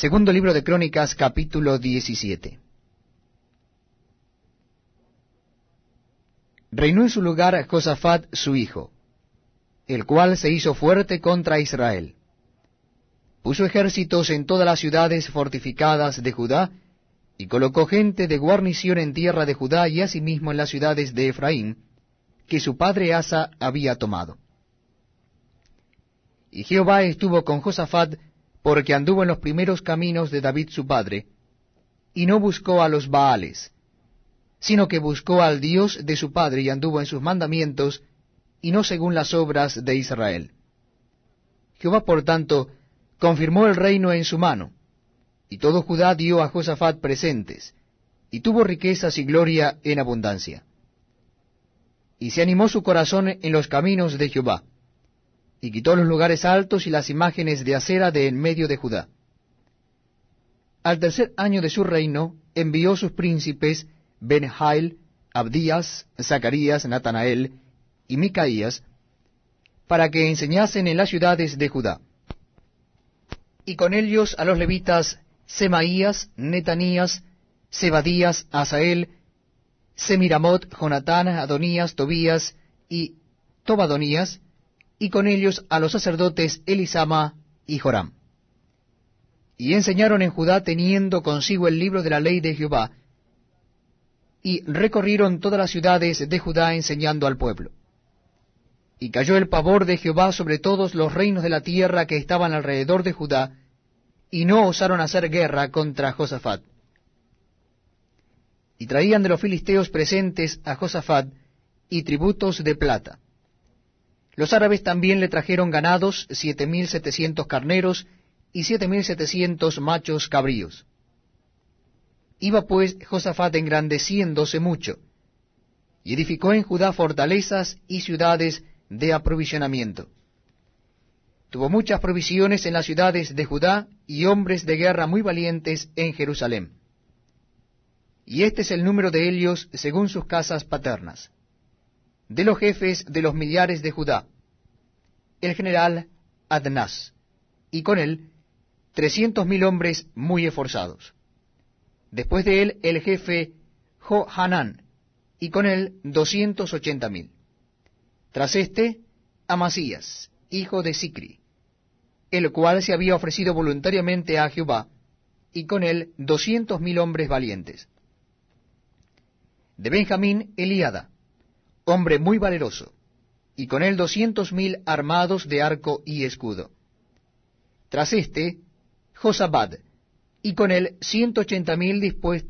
Segundo libro de Crónicas, capítulo 17. Reinó en su lugar Josafat su hijo, el cual se hizo fuerte contra Israel. Puso ejércitos en todas las ciudades fortificadas de Judá, y colocó gente de guarnición en tierra de Judá y asimismo en las ciudades de Efraín, que su padre Asa había tomado. Y Jehová estuvo con Josafat, porque anduvo en los primeros caminos de David su padre, y no buscó a los Baales, sino que buscó al Dios de su padre y anduvo en sus mandamientos, y no según las obras de Israel. Jehová, por tanto, confirmó el reino en su mano, y todo Judá dio a Josafat presentes, y tuvo riquezas y gloria en abundancia. Y se animó su corazón en los caminos de Jehová, y quitó los lugares altos y las imágenes de acera de en medio de Judá. Al tercer año de su reino, envió sus príncipes Ben-Hail, Abdías, Zacarías, Natanael y Micaías, para que enseñasen en las ciudades de Judá. Y con ellos a los levitas Semaías, Netanías, Sebadías, Asael, Semiramot, Jonatán, Adonías, Tobías y Tobadonías, y con ellos a los sacerdotes Elisama y Joram. Y enseñaron en Judá teniendo consigo el libro de la ley de Jehová, y recorrieron todas las ciudades de Judá enseñando al pueblo. Y cayó el pavor de Jehová sobre todos los reinos de la tierra que estaban alrededor de Judá, y no osaron hacer guerra contra Josafat. Y traían de los filisteos presentes a Josafat y tributos de plata. Los árabes también le trajeron ganados, siete mil setecientos carneros y siete mil setecientos machos cabríos. Iba pues Josafat engrandeciéndose mucho, y edificó en Judá fortalezas y ciudades de aprovisionamiento. Tuvo muchas provisiones en las ciudades de Judá y hombres de guerra muy valientes en Jerusalén. Y este es el número de ellos según sus casas paternas. De los jefes de los millares de Judá, el general Adnás, y con él trescientos mil hombres muy esforzados Después de él el jefe Johanán, y con él doscientos ochenta mil. Tras este, Amasías, hijo de Sicri, el cual se había ofrecido voluntariamente a Jehová, y con él doscientos mil hombres valientes. De Benjamín, Eliada, hombre muy valeroso, y con él doscientos mil armados de arco y escudo. Tras este, Josabad, y con él ciento ochenta mil dispuestos